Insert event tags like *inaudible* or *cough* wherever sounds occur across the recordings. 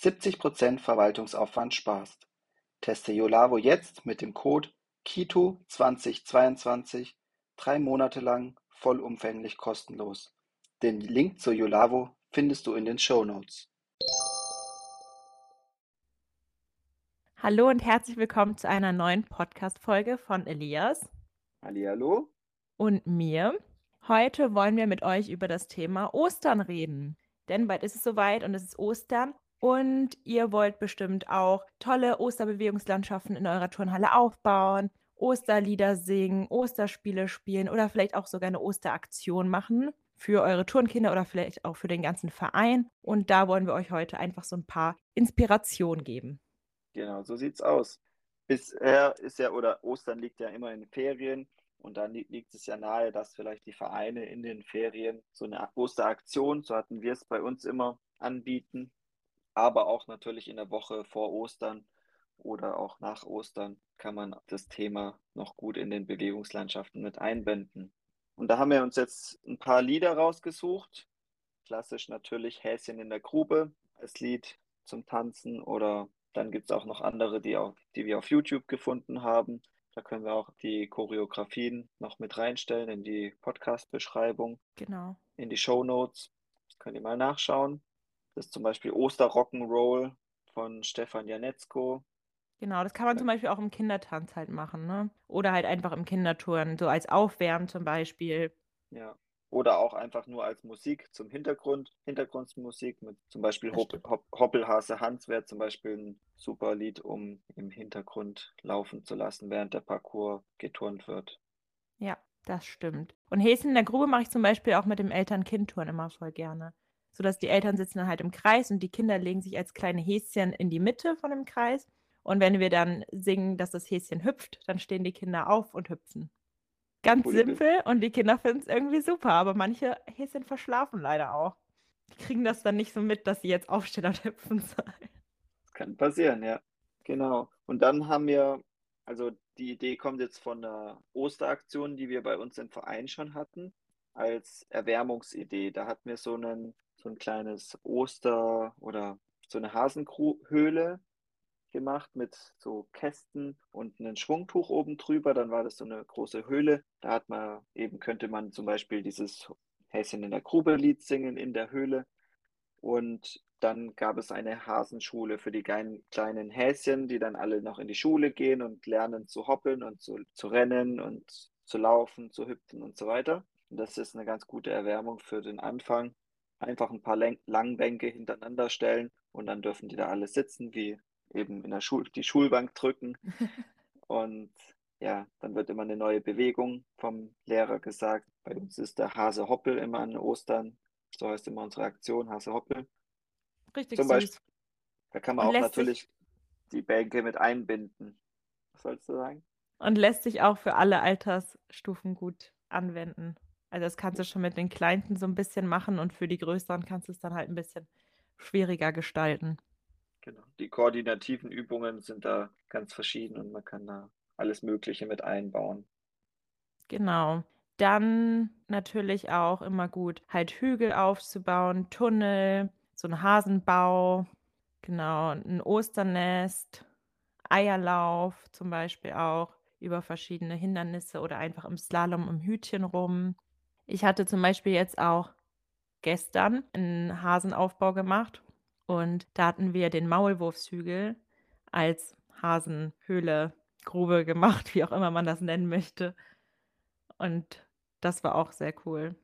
70% Verwaltungsaufwand sparst. Teste Yolavo jetzt mit dem Code KITO2022 drei Monate lang vollumfänglich kostenlos. Den Link zu Yolavo findest du in den Show Notes. Hallo und herzlich willkommen zu einer neuen Podcast-Folge von Elias. Hallihallo. Und mir. Heute wollen wir mit euch über das Thema Ostern reden. Denn bald ist es soweit und es ist Ostern. Und ihr wollt bestimmt auch tolle Osterbewegungslandschaften in eurer Turnhalle aufbauen, Osterlieder singen, Osterspiele spielen oder vielleicht auch sogar eine Osteraktion machen für eure Turnkinder oder vielleicht auch für den ganzen Verein. Und da wollen wir euch heute einfach so ein paar Inspirationen geben. Genau, so sieht's aus. Bisher ist ja, oder Ostern liegt ja immer in Ferien und dann liegt es ja nahe, dass vielleicht die Vereine in den Ferien so eine Osteraktion, so hatten wir es bei uns immer, anbieten, aber auch natürlich in der Woche vor Ostern oder auch nach Ostern kann man das Thema noch gut in den Bewegungslandschaften mit einbinden. Und da haben wir uns jetzt ein paar Lieder rausgesucht. Klassisch natürlich Häschen in der Grube als Lied zum Tanzen oder dann gibt es auch noch andere, die, auch, die wir auf YouTube gefunden haben. Da können wir auch die Choreografien noch mit reinstellen in die Podcast-Beschreibung. Genau. In die Show Notes. Könnt ihr mal nachschauen. Das ist zum Beispiel Osterrock'n'Roll von Stefan Janetzko. Genau, das kann man zum Beispiel auch im Kindertanz halt machen, ne? Oder halt einfach im Kinderturnen, so als Aufwärmen zum Beispiel. Ja, oder auch einfach nur als Musik zum Hintergrund, Hintergrundmusik mit zum Beispiel Hopp, Hopp, Hoppelhase Hans wäre zum Beispiel ein super Lied, um im Hintergrund laufen zu lassen, während der Parcours geturnt wird. Ja, das stimmt. Und Häschen in der Grube mache ich zum Beispiel auch mit dem Eltern-Kind-Turn immer voll gerne. Sodass die Eltern sitzen dann halt im Kreis und die Kinder legen sich als kleine Häschen in die Mitte von dem Kreis. Und wenn wir dann singen, dass das Häschen hüpft, dann stehen die Kinder auf und hüpfen. Ganz Coole simpel und die Kinder finden es irgendwie super, aber manche Häschen verschlafen leider auch. Die kriegen das dann nicht so mit, dass sie jetzt aufstehen und *laughs* hüpfen sollen. Das kann passieren, ja. Genau. Und dann haben wir, also die Idee kommt jetzt von der Osteraktion, die wir bei uns im Verein schon hatten, als Erwärmungsidee. Da hatten wir so, einen, so ein kleines Oster- oder so eine Hasenhöhle gemacht mit so Kästen und einem Schwungtuch oben drüber. Dann war das so eine große Höhle. Da hat man eben, könnte man zum Beispiel dieses Häschen in der Grube Lied singen in der Höhle. Und dann gab es eine Hasenschule für die kleinen Häschen, die dann alle noch in die Schule gehen und lernen zu hoppeln und zu, zu rennen und zu laufen, zu hüpfen und so weiter. Und das ist eine ganz gute Erwärmung für den Anfang. Einfach ein paar Langbänke hintereinander stellen und dann dürfen die da alle sitzen, wie eben in der Schul die Schulbank drücken. *laughs* und ja, dann wird immer eine neue Bewegung vom Lehrer gesagt. Bei uns ist der Hase Hoppel immer an Ostern. So heißt immer unsere Aktion, Hase Hoppel. Richtig Zum Beispiel, süß. Da kann man und auch natürlich sich... die Bänke mit einbinden. Was sollst du sagen? Und lässt sich auch für alle Altersstufen gut anwenden. Also das kannst du schon mit den Kleinsten so ein bisschen machen und für die Größeren kannst du es dann halt ein bisschen schwieriger gestalten. Genau. Die koordinativen Übungen sind da ganz verschieden und man kann da alles Mögliche mit einbauen. Genau. Dann natürlich auch immer gut, halt Hügel aufzubauen, Tunnel, so ein Hasenbau, genau, ein Osternest, Eierlauf zum Beispiel auch über verschiedene Hindernisse oder einfach im Slalom im Hütchen rum. Ich hatte zum Beispiel jetzt auch gestern einen Hasenaufbau gemacht und da hatten wir den Maulwurfshügel als Hasenhöhle, Grube gemacht, *laughs* wie auch immer man das nennen möchte. Und das war auch sehr cool.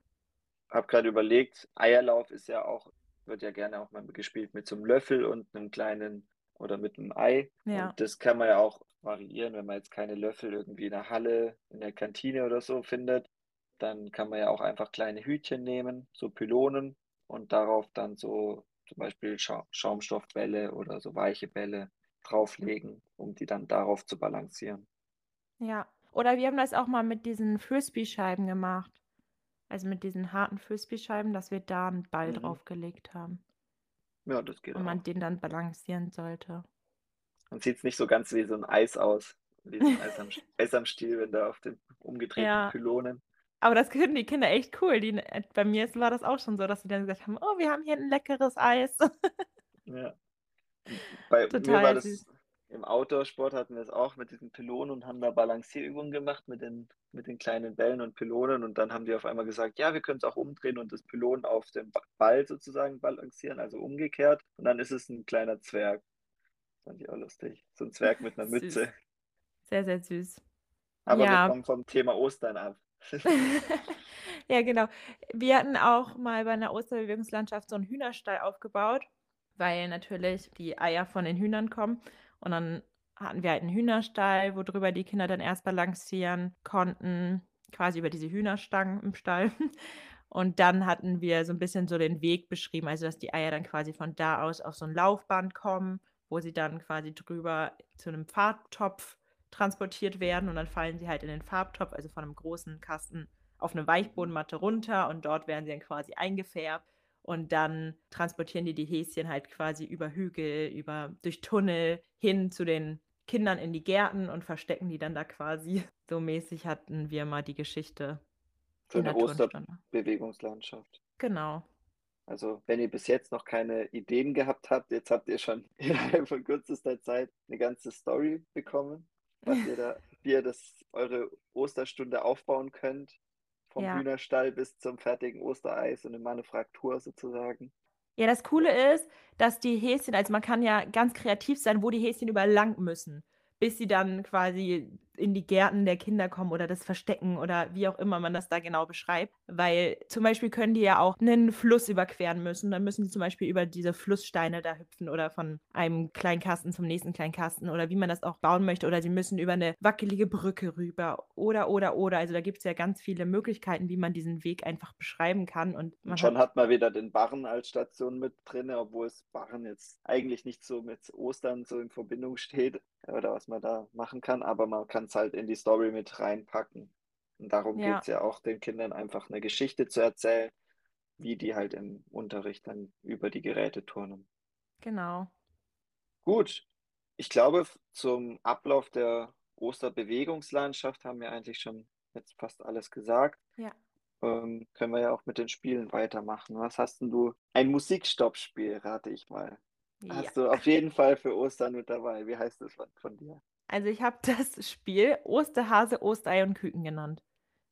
Hab gerade überlegt, Eierlauf ist ja auch, wird ja gerne auch mal gespielt mit so einem Löffel und einem kleinen oder mit einem Ei. Ja. Und das kann man ja auch variieren, wenn man jetzt keine Löffel irgendwie in der Halle, in der Kantine oder so findet. Dann kann man ja auch einfach kleine Hütchen nehmen, so Pylonen und darauf dann so zum Beispiel Scha Schaumstoffbälle oder so weiche Bälle drauflegen, um die dann darauf zu balancieren. Ja, oder wir haben das auch mal mit diesen Frisbee-Scheiben gemacht. Also mit diesen harten Frisbee-Scheiben, dass wir da einen Ball Mhm. draufgelegt haben Ja, das geht und man auch. den dann balancieren sollte. Dann sieht's nicht so ganz wie so 'n Eis aus, wie so 'n Eis am *laughs* Eis am Stiel, wenn da auf den umgedrehten Ja. Pylonen. Aber das finden die Kinder echt cool. Die äh, bei mir war das auch schon so, dass sie dann gesagt haben: „Oh, wir haben hier 'n leckeres Eis.“ *laughs* Ja. Bei mir war Total das süß. im Outdoor-Sport hatten wir es auch mit diesen Pylonen und haben da Balancierübungen gemacht mit den mit den kleinen Bällen und Pylonen und dann haben die auf einmal gesagt: „Ja, wir können's auch umdrehen und das Pylon auf dem Ba Ball sozusagen balancieren, also umgekehrt.“ Und dann ist es 'n kleiner Zwerg. Fand ich auch lustig. So 'n Zwerg mit 'ner Süß. Mütze. Sehr, sehr süß. Aber wir Ja. kommen vom Thema Ostern ab. *laughs* Ja, genau. Wir hatten auch mal bei 'ner Osterbewegungslandschaft so 'n Hühnerstall aufgebaut, weil natürlich die Eier von den Hühnern kommen. Und dann hatten wir halt 'n Hühnerstall, worüber die Kinder dann erst balancieren konnten, quasi über diese Hühnerstangen im Stall. *laughs* Und dann hatten wir so 'n bisschen so den Weg beschrieben, also dass die Eier dann quasi von da aus auf so 'n Laufband kommen, wo sie dann quasi drüber zu 'nem Farbtopf transportiert werden und dann fallen sie halt in den Farbtopf, also von 'nem großen Kasten auf 'ne Mhm. Weichbodenmatte runter und dort werden sie dann quasi eingefärbt. Und dann transportieren die die Häschen halt quasi über Hügel, über durch Tunnel hin zu den Kindern in die Gärten und verstecken die dann da quasi. *laughs* So mäßig hatten wir mal die Geschichte Für 'ne Turnstunde. Osterbewegungslandschaft. Genau. Also, wenn ihr bis jetzt noch keine Ideen gehabt habt, jetzt habt ihr schon *laughs* innerhalb von kürzester Zeit 'ne ganze Story bekommen, was *laughs* ihr da wie ihr das eure Osterstunde aufbauen könnt, vom Ja. Hühnerstall bis zum fertigen Ostereis und 'ne Manufaktur sozusagen. Ja, das Coole ist, dass die Häschen also man kann ja ganz kreativ sein, wo die Häschen überall lang müssen, bis sie dann quasi in die Gärten der Kinder kommen oder das verstecken oder wie auch immer man das da genau beschreibt. Weil zum Beispiel können die ja auch 'nen Fluss überqueren müssen. Dann müssen sie zum Beispiel über diese Flusssteine da hüpfen oder von einem kleinen Kasten zum nächsten kleinen Kasten oder wie man das auch bauen möchte. Oder sie müssen über 'ne wackelige Brücke rüber oder, oder, oder. Also, da gibt's ja ganz viele Möglichkeiten, wie man diesen Weg einfach beschreiben kann und schon hat hat man wieder den Barren als Station mit drinne, obwohl es Barren jetzt eigentlich nicht so mit Ostern so in Verbindung steht oder was man da machen kann, aber man kann's halt in die Story mit reinpacken. Und darum Ja. geht's ja auch, den Kindern einfach 'ne Geschichte zu erzählen, wie die halt im Unterricht dann über die Geräte turnen. Genau. Gut. Ich glaube, zum Ablauf der Osterbewegungslandschaft haben wir eigentlich schon jetzt fast alles gesagt. Ja. Ähm, können wir ja auch mit den Spielen weitermachen. Was hast 'n du ein Musikstoppspiel, rate ich mal. Ja. Hast du auf jeden Fall für Ostern mit dabei. Wie heißt das von dir? Also, ich habe *laughs* das Spiel Osterhase, Osterei und Küken genannt.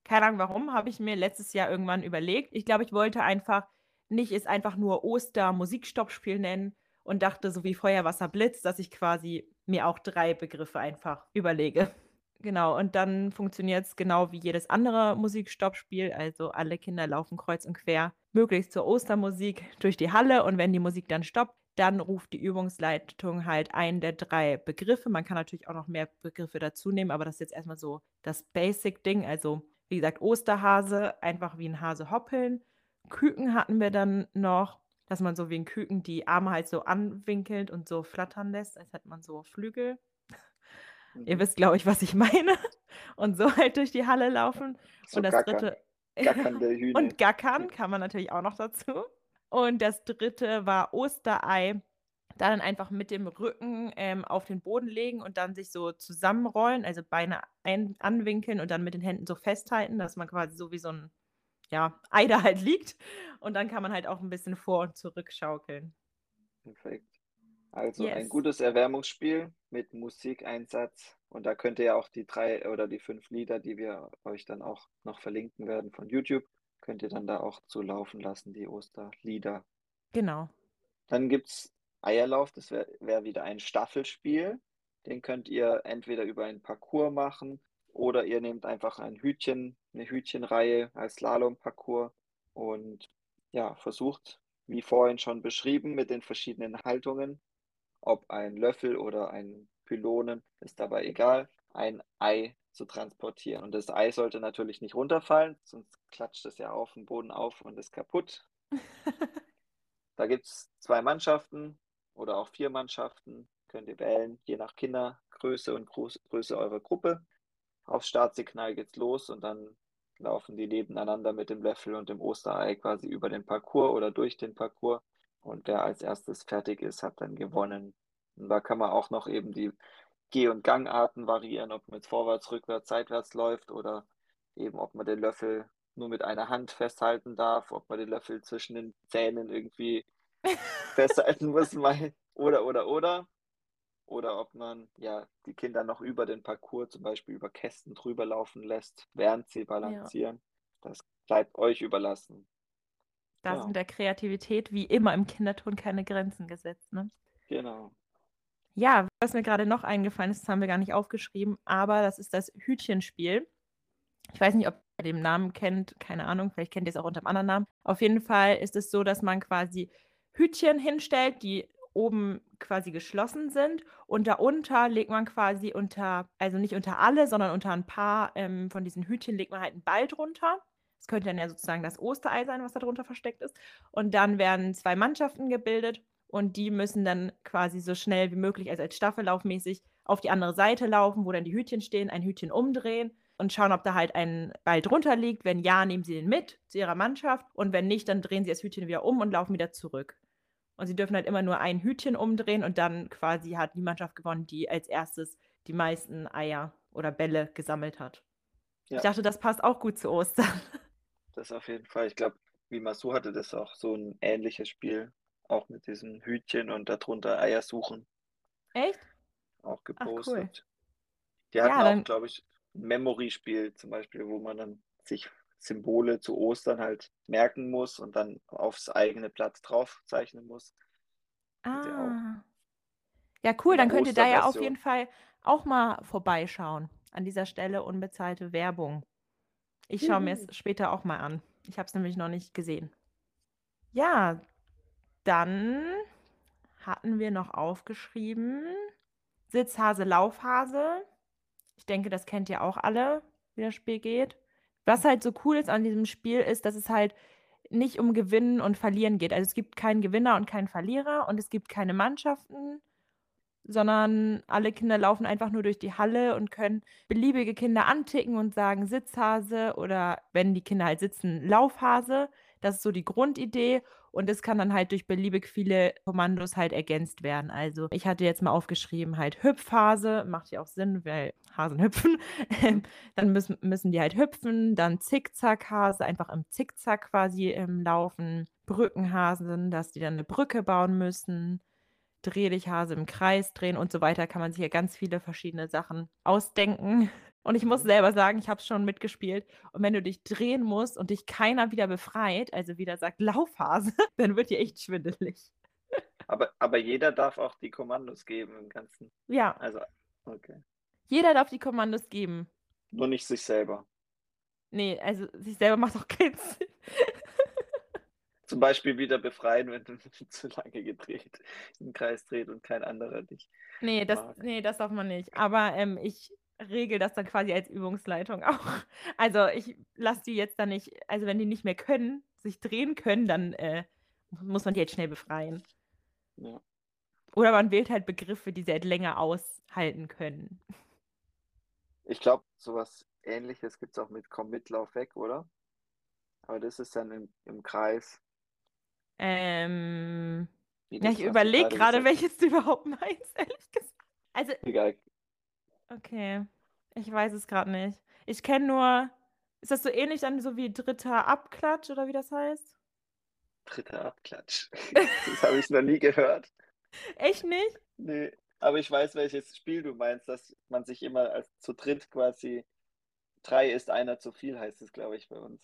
Keine Ahnung warum, habe ich mir letztes Jahr irgendwann überlegt. Ich glaube, ich wollte einfach nicht es einfach nur Oster-Musikstoppspiel nennen und dachte so wie Feuer, Wasser, Blitz, dass ich quasi mir auch 3 Begriffe einfach überlege. Genau, und dann funktioniert's genau wie jedes andere Musikstoppspiel. Also, alle Kinder laufen kreuz und quer möglichst zur Ostermusik durch die Halle und wenn die Musik dann stoppt, dann ruft die Übungsleitung halt einen der 3 Begriffe. Man kann natürlich auch noch mehr Begriffe dazunehmen, aber das ist jetzt erst mal so das Basic-Ding. Also, wie gesagt, Osterhase, einfach wie 'n Hase hoppeln. Küken hatten wir dann noch, dass man so wie 'n Küken die Arme halt so anwinkelt und so flattern lässt, als hätte man so Flügel. *laughs* Ihr Mhm. wisst, glaube ich, was ich meine. *laughs* Und so halt durch die Halle laufen. *laughs* So Und das gackern. 3. Gackernde Hühner. Und gackern kann man natürlich auch noch dazu. Und das 3. war Osterei. Dann einfach mit dem Rücken, ähm, auf den Boden legen und dann sich so zusammenrollen, also Beine ein anwinkeln und dann mit den Händen so festhalten, dass man quasi so wie so 'n, ja, Ei da halt liegt. Und dann kann man halt auch 'n bisschen vor und zurück schaukeln. Perfekt. Also, ein Yes. gutes Erwärmungsspiel mit Musikeinsatz. Und da könnt ihr ja auch die 3 oder die 5 Lieder, die wir euch dann auch noch verlinken werden von YouTube, könnt ihr dann da auch zu laufen lassen, die Osterlieder. Genau. Dann gibt's Eierlauf, das wäre wäre wieder ein Staffelspiel. Den könnt ihr entweder über ein Parcours machen oder ihr nehmt einfach ein Hütchen 'ne Hütchenreihe als Slalomparcours und, ja, versucht, wie vorhin schon beschrieben, mit den verschiedenen Haltungen, ob ein Löffel oder ein Pylonen, ist dabei egal, ein Ei zu transportieren. Und das Ei sollte natürlich nicht runterfallen, sonst klatscht es ja auf 'n Boden auf und ist kaputt. *laughs* Da gibt es zwei Mannschaften oder auch vier Mannschaften, könnt ihr wählen, je nach Kindergröße und Größe eurer Gruppe. Aufs Startsignal geht's los und dann laufen die nebeneinander mit dem Löffel und dem Osterei quasi über den Parcours oder durch den Parcours. Und wer als erstes fertig ist, hat dann gewonnen. Und da kann man auch noch eben die Geh- und Gangarten variieren, ob man jetzt vorwärts, rückwärts, seitwärts läuft oder eben ob man den Löffel nur mit einer Hand festhalten darf, ob man den Löffel zwischen den Zähnen irgendwie *laughs* festhalten muss, oder, oder, oder. Oder ob man ja die Kinder noch über den Parcours, zum Beispiel über Kästen drüber laufen lässt, während sie balancieren. Ja. Das bleibt euch überlassen. Da genau. sind der Kreativität wie immer im Kinderton keine Grenzen gesetzt. Ne? Genau. Ja, was mir gerade noch eingefallen ist, das haben wir gar nicht aufgeschrieben, aber das ist das Hütchenspiel. Ich weiß nicht, ob ihr den Namen kennt, keine Ahnung, vielleicht kennt ihr es auch unter einem anderen Namen. Auf jeden Fall ist es so, dass man quasi Hütchen hinstellt, die oben quasi geschlossen sind und darunter legt man quasi unter, also nicht unter alle, sondern unter ein paar ähm, von diesen Hütchen legt man halt einen Ball drunter. Das könnte dann ja sozusagen das Osterei sein, was da drunter versteckt ist. Und dann werden zwei Mannschaften gebildet und die müssen dann quasi so schnell wie möglich, also als Staffellaufmäßig, auf die andere Seite laufen, wo dann die Hütchen stehen, ein Hütchen umdrehen und schauen, ob da halt ein Ball drunter liegt. Wenn ja, nehmen sie den mit zu ihrer Mannschaft und wenn nicht, dann drehen sie das Hütchen wieder um und laufen wieder zurück. Und sie dürfen halt immer nur ein Hütchen umdrehen und dann quasi hat die Mannschaft gewonnen, die als erstes die meisten Eier oder Bälle gesammelt hat. Ja. Ich dachte, das passt auch gut zu Ostern. Das auf jeden Fall. Ich glaube, wie Masu hatte das auch so ein ähnliches Spiel, auch mit diesem Hütchen und darunter Eier suchen. Echt? Auch gepostet. Ach, cool. Die hatten ja, auch, glaube ich, ein Memory-Spiel zum Beispiel, wo man dann sich Symbole zu Ostern halt merken muss und dann aufs eigene Blatt draufzeichnen muss. Ah. Ja, cool, dann könnt ihr da ja auf jeden Fall auch mal vorbeischauen. An dieser Stelle unbezahlte Werbung. Ich schaue mir es später auch mal an. Ich habe es nämlich noch nicht gesehen. Ja, dann hatten wir noch aufgeschrieben Sitzhase, Laufhase. Ich denke, das kennt ihr auch alle, wie das Spiel geht. Was halt so cool ist an diesem Spiel, ist, dass es halt nicht um Gewinnen und Verlieren geht. Also es gibt keinen Gewinner und keinen Verlierer und es gibt keine Mannschaften, sondern alle Kinder laufen einfach nur durch die Halle und können beliebige Kinder anticken und sagen Sitzhase oder wenn die Kinder halt sitzen, Laufhase. Das ist so die Grundidee und es kann dann halt durch beliebig viele Kommandos halt ergänzt werden. Also ich hatte jetzt mal aufgeschrieben halt Hüpfhase, macht ja auch Sinn, weil Hasen hüpfen. Ähm, *laughs* dann müssen, müssen die halt hüpfen, dann Zickzackhase, einfach im Zickzack quasi im Laufen. Brückenhasen, dass die dann eine Brücke bauen müssen. Dreh dich Hase im Kreis drehen und so weiter, kann man sich ja ganz viele verschiedene Sachen ausdenken. Und ich muss selber sagen, ich habe es schon mitgespielt. Und wenn du dich drehen musst und dich keiner wieder befreit, also wieder sagt Laufhase, *laughs* dann wird dir echt schwindelig. Aber, aber jeder darf auch die Kommandos geben im Ganzen. Ja. Also, okay. Jeder darf die Kommandos geben. Nur nicht sich selber. Nee, also sich selber macht auch keinen *laughs* Sinn. Zum Beispiel wieder befreien, wenn du *laughs* zu lange gedreht im Kreis dreht und kein anderer dich. Nee, das, nee, das darf man nicht. Aber ähm, ich regel das dann quasi als Übungsleitung *laughs* auch. Also ich lasse die jetzt dann nicht, also wenn die nicht mehr können, sich drehen können, dann äh, muss man die jetzt schnell befreien. Ja. Oder man wählt halt Begriffe, die sie halt länger aushalten können. Ich glaube, sowas ähnliches gibt es auch mit Komm mit, lauf weg, oder? Aber das ist dann im, im Kreis. Ähm, ja, ich überlege gerade, welches du überhaupt *laughs* meinst, ehrlich gesagt. Also, Egal, Okay, ich weiß es gerade nicht. Ich kenne nur ist das so ähnlich dann so wie dritter Abklatsch oder wie das heißt? Dritter Abklatsch. *laughs* Das habe ich noch nie gehört. Echt nicht? Nee, aber ich weiß, welches Spiel du meinst, dass man sich immer als zu dritt quasi drei ist einer zu viel, heißt es, glaube ich, bei uns.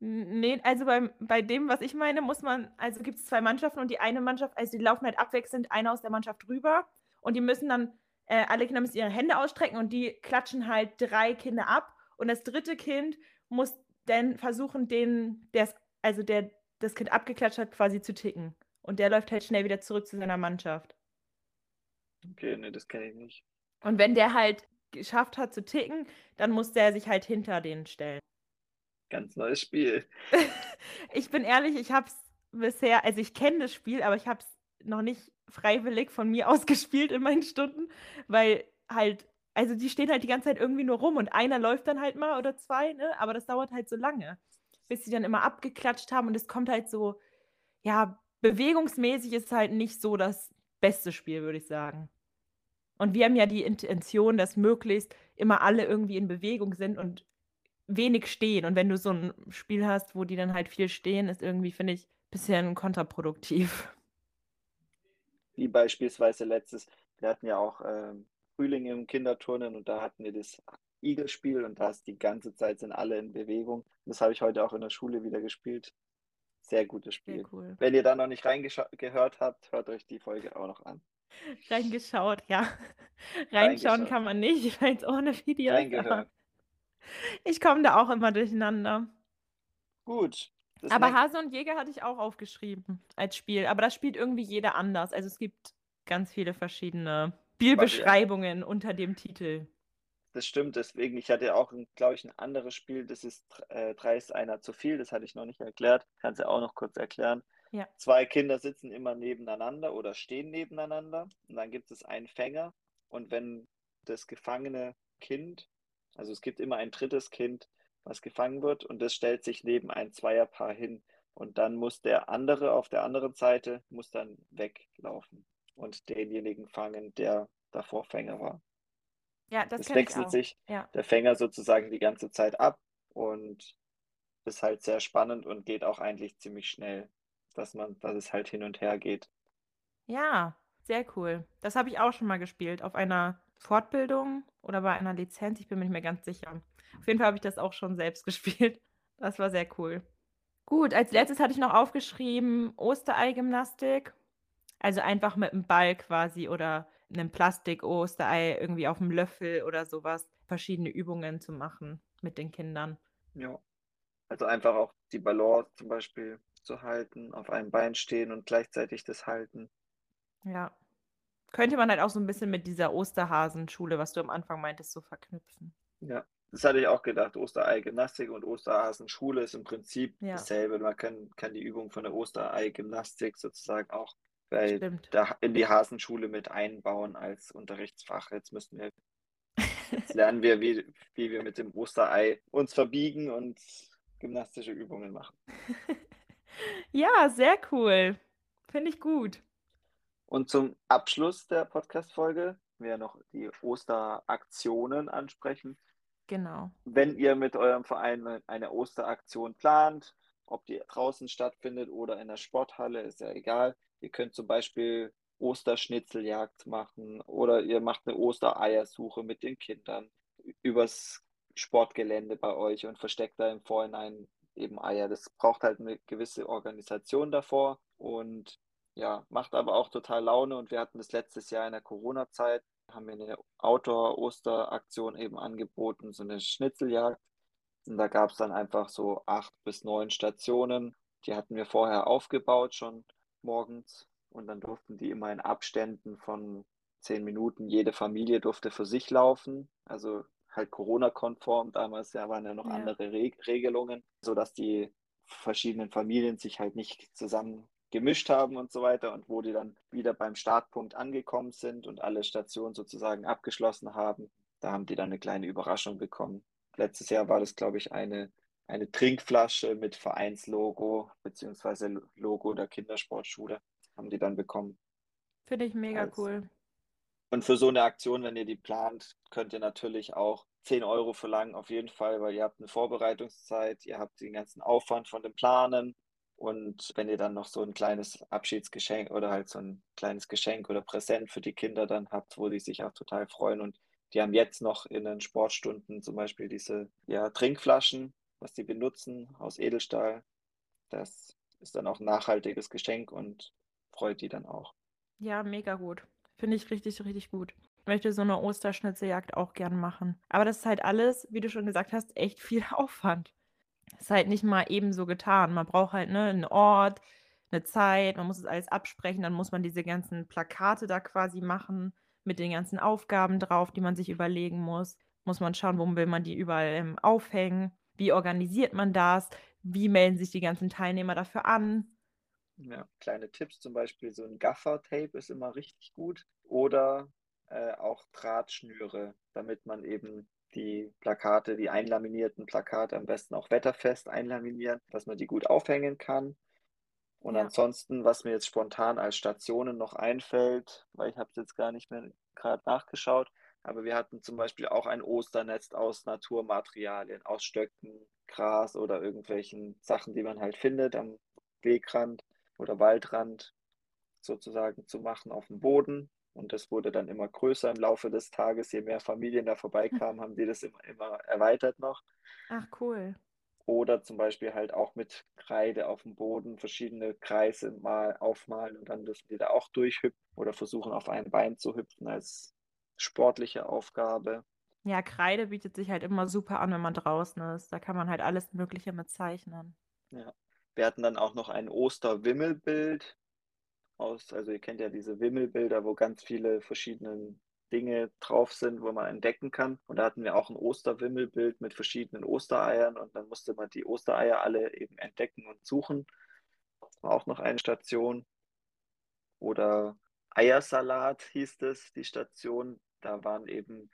nee, also beim, bei dem, was ich meine, muss man, also gibt es zwei Mannschaften und die eine Mannschaft, also die laufen halt abwechselnd einer aus der Mannschaft rüber und die müssen dann äh, alle Kinder müssen ihre Hände ausstrecken und die klatschen halt drei Kinder ab. Und das dritte Kind muss dann versuchen, den, der also der das Kind abgeklatscht hat, quasi zu ticken. Und der läuft halt schnell wieder zurück zu seiner Mannschaft. Okay, ne, das kenne ich nicht. Und wenn der halt geschafft hat zu ticken, dann muss der sich halt hinter denen stellen. Ganz neues Spiel. *laughs* ich bin ehrlich, ich habe es bisher, also ich kenne das Spiel, aber ich habe es noch nicht freiwillig von mir *laughs* aus gespielt in meinen Stunden, weil halt, also die stehen halt die ganze Zeit irgendwie nur rum und einer läuft dann halt mal oder zwei, ne? Aber das dauert halt so lange, bis sie dann immer abgeklatscht haben und es kommt halt so, ja, bewegungsmäßig ist halt nicht so das beste Spiel, würde ich sagen. Und wir haben ja die Intention, dass möglichst immer alle irgendwie in Bewegung sind und wenig stehen. Und wenn du so ein Spiel hast, wo die dann halt viel stehen, ist irgendwie, finde ich, ein bisschen kontraproduktiv. Wie beispielsweise letztes, wir hatten ja auch ähm, Frühling im Kinderturnen und da hatten wir das Igelspiel und da ist die ganze Zeit sind alle in Bewegung. Das habe ich heute auch in der Schule wieder gespielt. Sehr gutes Spiel. Sehr cool. Wenn ihr da noch nicht reingehört habt, hört euch die Folge auch noch an. Reingeschaut, ja. *laughs* Reinschauen kann man nicht, *laughs* weil es ohne Video ist. *laughs* Ich komme da auch immer durcheinander. Gut. Das Aber Hase und Jäger hatte ich auch aufgeschrieben als Spiel. Aber das spielt irgendwie jeder anders. Also es gibt ganz viele verschiedene Spielbeschreibungen unter dem Titel. Das stimmt, deswegen, ich hatte auch, glaube ich, ein anderes Spiel, das ist äh, drei ist einer zu viel, das hatte ich noch nicht erklärt, kannst du auch noch kurz erklären. Ja. Zwei Kinder sitzen immer nebeneinander oder stehen nebeneinander und dann gibt es einen Fänger und wenn das gefangene Kind, also es gibt immer ein drittes Kind, was gefangen wird und das stellt sich neben ein Zweierpaar hin und dann muss der andere auf der anderen Seite, muss dann weglaufen und denjenigen fangen, der davor Fänger war. Ja, das, Das wechselt sich Ja. der Fänger sozusagen die ganze Zeit ab und ist halt sehr spannend und geht auch eigentlich ziemlich schnell, dass man, dass es halt hin und her geht. Ja, sehr cool. Das habe ich auch schon mal gespielt. Auf einer Fortbildung oder bei einer Lizenz. Ich bin mir nicht mehr ganz sicher. Auf jeden Fall habe ich das auch schon selbst *laughs* gespielt. Das war sehr cool. Gut, als letztes hatte ich noch aufgeschrieben Osterei-Gymnastik. Also einfach mit einem Ball quasi oder einem Plastik-Osterei irgendwie auf dem Löffel oder sowas. Verschiedene Übungen zu machen mit den Kindern. Ja. Also einfach auch die Balance zum Beispiel zu halten, auf einem Bein stehen und gleichzeitig das halten. Ja. Könnte man halt auch so ein bisschen mit dieser Osterhasenschule, was du am Anfang meintest, so verknüpfen. Ja, das hatte ich auch gedacht. Osterei-Gymnastik und Osterhasen-Schule ist im Prinzip Ja. dasselbe. Man kann, kann die Übung von der Osterei-Gymnastik sozusagen auch bei der, in die Hasenschule mit einbauen als Unterrichtsfach. Jetzt müssen wir, jetzt lernen wir, wie, wie wir mit dem Osterei uns verbiegen und gymnastische Übungen machen. *laughs* Ja, sehr cool. Finde ich gut. Und zum Abschluss der Podcast-Folge wir noch die Osteraktionen ansprechen. Genau. wenn ihr mit eurem Verein eine Osteraktion plant, ob die draußen stattfindet oder in der Sporthalle, ist ja egal. Ihr könnt zum Beispiel Osterschnitzeljagd machen oder ihr macht eine Ostereiersuche mit den Kindern übers Sportgelände bei euch und versteckt da im Vorhinein eben Eier. Das braucht halt eine gewisse Organisation davor und ja, macht aber auch total Laune und wir hatten das letztes Jahr in der Corona-Zeit, haben wir eine Outdoor-Osteraktion eben angeboten, so eine Schnitzeljagd. Und da gab es dann einfach so acht bis neun Stationen. Die hatten wir vorher aufgebaut schon morgens und dann durften die immer in Abständen von zehn Minuten. Jede Familie durfte für sich laufen, also halt Corona-konform. Damals ja, waren ja noch Ja. andere Re Regelungen, sodass die verschiedenen Familien sich halt nicht zusammen gemischt haben und so weiter und wo die dann wieder beim Startpunkt angekommen sind und alle Stationen sozusagen abgeschlossen haben, da haben die dann eine kleine Überraschung bekommen. Letztes Jahr war das, glaube ich, eine, eine Trinkflasche mit Vereinslogo beziehungsweise Logo der Kindersportschule haben die dann bekommen. Finde ich mega Als- cool. Und für so eine Aktion, wenn ihr die plant, könnt ihr natürlich auch 10 Euro verlangen, auf jeden Fall, weil ihr habt eine Vorbereitungszeit, ihr habt den ganzen Aufwand von dem Planen. Und wenn ihr dann noch so ein kleines Abschiedsgeschenk oder halt so ein kleines Geschenk oder Präsent für die Kinder dann habt, wo die sich auch total freuen. Und die haben jetzt noch in den Sportstunden zum Beispiel diese ja, Trinkflaschen, was die benutzen aus Edelstahl. Das ist dann auch ein nachhaltiges Geschenk und freut die dann auch. Ja, mega gut. Finde ich richtig, richtig gut. Ich möchte so eine Osterschnitzeljagd auch gern machen. Aber das ist halt alles, wie du schon gesagt hast, echt viel *laughs* Aufwand. Ist halt nicht mal eben so getan. Man braucht halt ne, einen Ort, eine Zeit, man muss es alles absprechen, dann muss man diese ganzen Plakate da quasi machen mit den ganzen Aufgaben drauf, die man sich überlegen muss. Muss man schauen, wo will man die überall ähm, aufhängen? Wie organisiert man das? Wie melden sich die ganzen Teilnehmer dafür an? Ja, kleine Tipps zum Beispiel, so ein Gaffer-Tape ist immer richtig gut. Oder äh, auch Drahtschnüre, damit man eben die Plakate, die einlaminierten Plakate am besten auch wetterfest einlaminieren, dass man die gut aufhängen kann. Und Ja. ansonsten, was mir jetzt spontan als Stationen noch einfällt, weil ich habe es jetzt gar nicht mehr gerade nachgeschaut, aber wir hatten zum Beispiel auch ein Osternest aus Naturmaterialien, aus Stöcken, Gras oder irgendwelchen Sachen, die man halt findet am Wegrand oder Waldrand sozusagen zu machen auf dem Boden. Und das wurde dann immer größer im Laufe des Tages. Je mehr Familien da *laughs* vorbeikamen, haben die das immer, immer erweitert noch. Ach, cool. Oder zum Beispiel halt auch mit Kreide auf dem Boden verschiedene Kreise mal aufmalen und dann dürfen die da auch durchhüpfen oder versuchen auf ein Bein zu hüpfen als sportliche Aufgabe. Ja, Kreide bietet sich halt immer super an, wenn man draußen ist. Da kann man halt alles Mögliche mit zeichnen. Ja. Wir hatten dann auch noch ein Osterwimmelbild aus, also ihr kennt ja diese Wimmelbilder, wo ganz viele verschiedene Dinge drauf sind, wo man entdecken kann. Und da hatten wir auch ein Osterwimmelbild mit verschiedenen Ostereiern und dann musste man die Ostereier alle eben entdecken und suchen. Das war auch noch eine Station. Oder Eiersalat hieß es, die Station. Da waren eben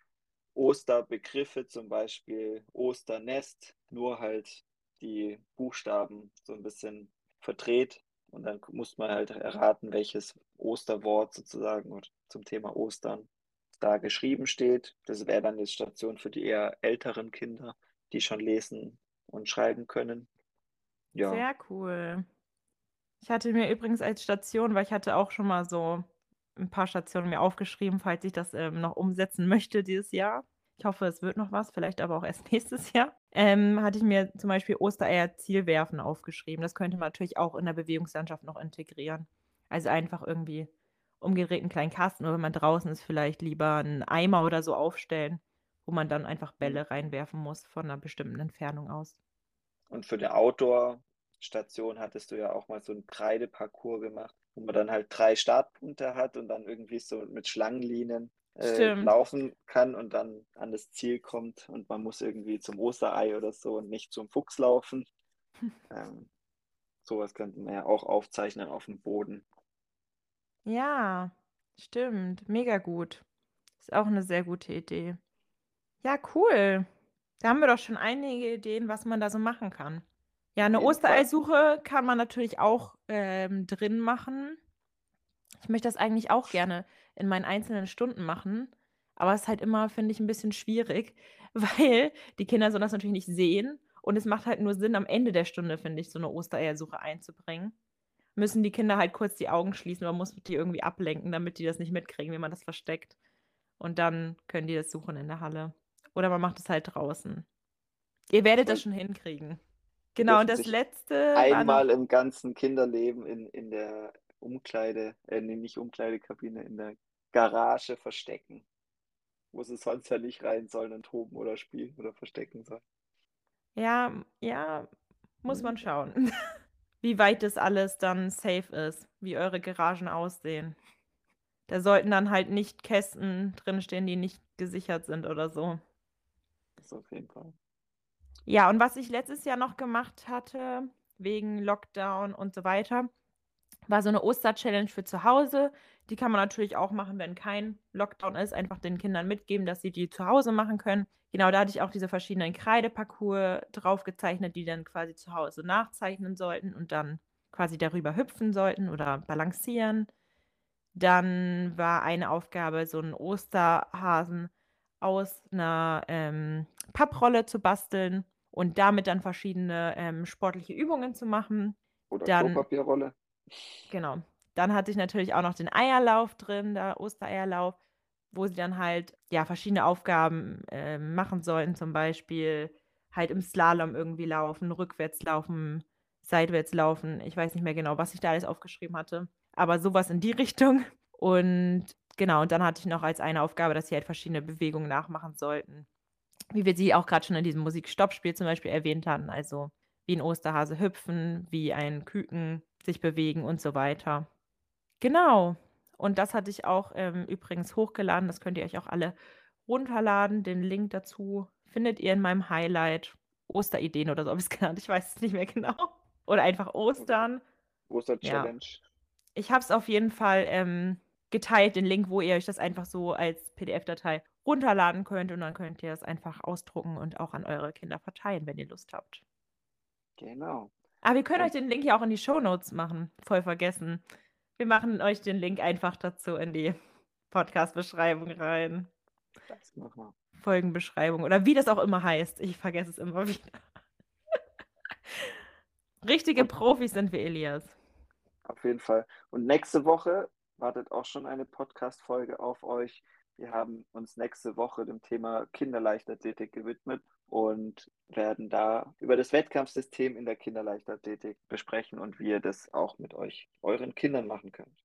Osterbegriffe, zum Beispiel Osternest, nur halt die Buchstaben so ein bisschen verdreht. Und dann muss man halt erraten, welches Osterwort sozusagen zum Thema Ostern da geschrieben steht. Das wäre dann die Station für die eher älteren Kinder, die schon lesen und schreiben können. Ja. Sehr cool. Ich hatte mir übrigens als Station, weil ich hatte auch schon mal so ein paar Stationen mir aufgeschrieben, falls ich das ähm, noch umsetzen möchte dieses Jahr. Ich hoffe, es wird noch was, vielleicht aber auch erst *laughs* nächstes Jahr. Ähm, hatte ich mir zum Beispiel Ostereier Zielwerfen aufgeschrieben. Das könnte man natürlich auch in der Bewegungslandschaft noch integrieren. Also einfach irgendwie umgedrehten kleinen Kasten oder wenn man draußen ist, vielleicht lieber einen Eimer oder so aufstellen, wo man dann einfach Bälle reinwerfen muss von einer bestimmten Entfernung aus. Und für eine Outdoor-Station hattest du ja auch mal so einen Kreideparcours gemacht, wo man dann halt drei Startpunkte hat und dann irgendwie so mit Schlangenlinien äh, laufen kann und dann an das Ziel kommt und man muss irgendwie zum Osterei oder so und nicht zum Fuchs laufen. *laughs* ähm, sowas könnte man ja auch aufzeichnen auf dem Boden. Ja, stimmt. Mega gut. Ist auch eine sehr gute Idee. Ja, cool. Da haben wir doch schon einige Ideen, was man da so machen kann. Ja, eine Ostereisuche kann man natürlich auch ähm, drin machen. Ich möchte das eigentlich auch gerne in meinen einzelnen Stunden machen. Aber es ist halt immer, finde ich, ein bisschen schwierig, *laughs* weil die Kinder so das natürlich nicht sehen. Und es macht halt nur Sinn, am Ende der Stunde, finde ich, so eine Ostereiersuche einzubringen. Müssen die Kinder halt kurz die Augen schließen, man muss die irgendwie ablenken, damit die das nicht mitkriegen, wie man das versteckt. Und dann können die das suchen in der Halle. Oder man macht es halt draußen. Ihr werdet das schon hinkriegen. Genau, und das letzte. Einmal im ganzen Kinderleben in, in der Umkleide, äh, nee, nicht Umkleidekabine, in der Garage verstecken. Wo sie sonst ja nicht rein sollen und toben oder spielen oder verstecken sollen. Ja, ja, muss man schauen. *laughs* wie weit das alles dann safe ist, wie eure Garagen aussehen. Da sollten dann halt nicht Kästen drinstehen, die nicht gesichert sind oder so. Das auf jeden Fall. Ja, und was ich letztes Jahr noch gemacht hatte, wegen Lockdown und so weiter, war so eine Oster-Challenge für zu Hause. Die kann man natürlich auch machen, wenn kein Lockdown ist. Einfach den Kindern mitgeben, dass sie die zu Hause machen können. Genau, da hatte ich auch diese verschiedenen Kreideparcours draufgezeichnet, die dann quasi zu Hause nachzeichnen sollten und dann quasi darüber hüpfen sollten oder balancieren. Dann war eine Aufgabe, so einen Osterhasen aus einer ähm, Papprolle zu basteln und damit dann verschiedene ähm, sportliche Übungen zu machen. Oder dann, Klopapierrolle. Genau. Dann hatte ich natürlich auch noch den Eierlauf drin, der Ostereierlauf, wo sie dann halt ja verschiedene Aufgaben äh, machen sollten, zum Beispiel halt im Slalom irgendwie laufen, rückwärts laufen, seitwärts laufen. Ich weiß nicht mehr genau, was ich da alles aufgeschrieben hatte, aber sowas in die *laughs* Richtung. Und genau, und dann hatte ich noch als eine Aufgabe, dass sie halt verschiedene Bewegungen nachmachen sollten. Wie wir sie auch gerade schon in diesem Musikstoppspiel zum Beispiel erwähnt hatten, also wie ein Osterhase hüpfen, wie ein Küken sich bewegen und so weiter. Genau. Und das hatte ich auch ähm, übrigens hochgeladen. Das könnt ihr euch auch alle runterladen. Den Link dazu findet ihr in meinem Highlight. Osterideen oder so habe ich es *laughs* genannt. Ich weiß es nicht mehr genau. Oder einfach Ostern. Oster-Challenge. Ja. Ich habe es auf jeden Fall ähm, geteilt, den Link, wo ihr euch das einfach so als PDF-Datei runterladen könnt und dann könnt ihr es einfach ausdrucken und auch an eure Kinder verteilen, wenn ihr Lust habt. Genau. Aber wir können und euch den Link ja auch in die Show Notes machen. Voll vergessen. Wir machen euch den Link einfach dazu in die Podcast-Beschreibung rein. Das machen wir. Folgenbeschreibung oder wie das auch immer heißt. Ich vergesse es immer wieder. *laughs* Richtige Profis sind wir, Elias. Auf jeden Fall. Und nächste Woche wartet auch schon eine Podcast-Folge auf euch. Wir haben uns nächste Woche dem Thema Kinderleichtathletik gewidmet und werden da über das Wettkampfsystem in der Kinderleichtathletik besprechen und wie ihr das auch mit euch, euren Kindern machen könnt.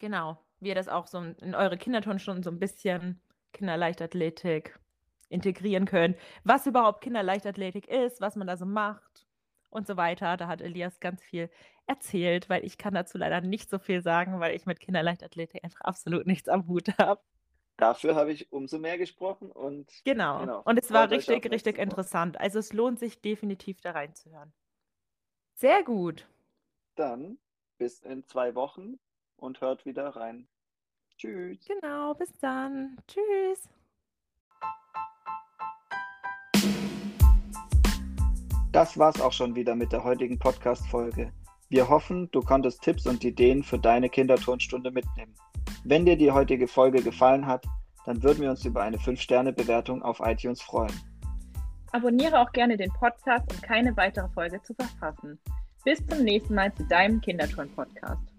Genau, wie ihr das auch so in eure Kinderturnstunden so ein bisschen Kinderleichtathletik integrieren könnt, was überhaupt Kinderleichtathletik ist, was man da so macht und so weiter. Da hat Elias ganz viel erzählt, weil ich kann dazu leider nicht so viel sagen, weil ich mit Kinderleichtathletik einfach absolut nichts am Hut habe. Dafür habe ich umso mehr gesprochen und genau. genau und es war richtig, richtig interessant. Also es lohnt sich definitiv da reinzuhören. Sehr gut. Dann bis in zwei Wochen und hört wieder rein. Tschüss. Genau, bis dann. Tschüss. Das war's auch schon wieder mit der heutigen Podcast-Folge. Wir hoffen, du konntest Tipps und Ideen für deine Kinderturnstunde mitnehmen. Wenn dir die heutige Folge gefallen hat, dann würden wir uns über eine 5-Sterne-Bewertung auf iTunes freuen. Abonniere auch gerne den Podcast, um keine weitere Folge zu verpassen. Bis zum nächsten Mal zu deinem Kinderturn-Podcast.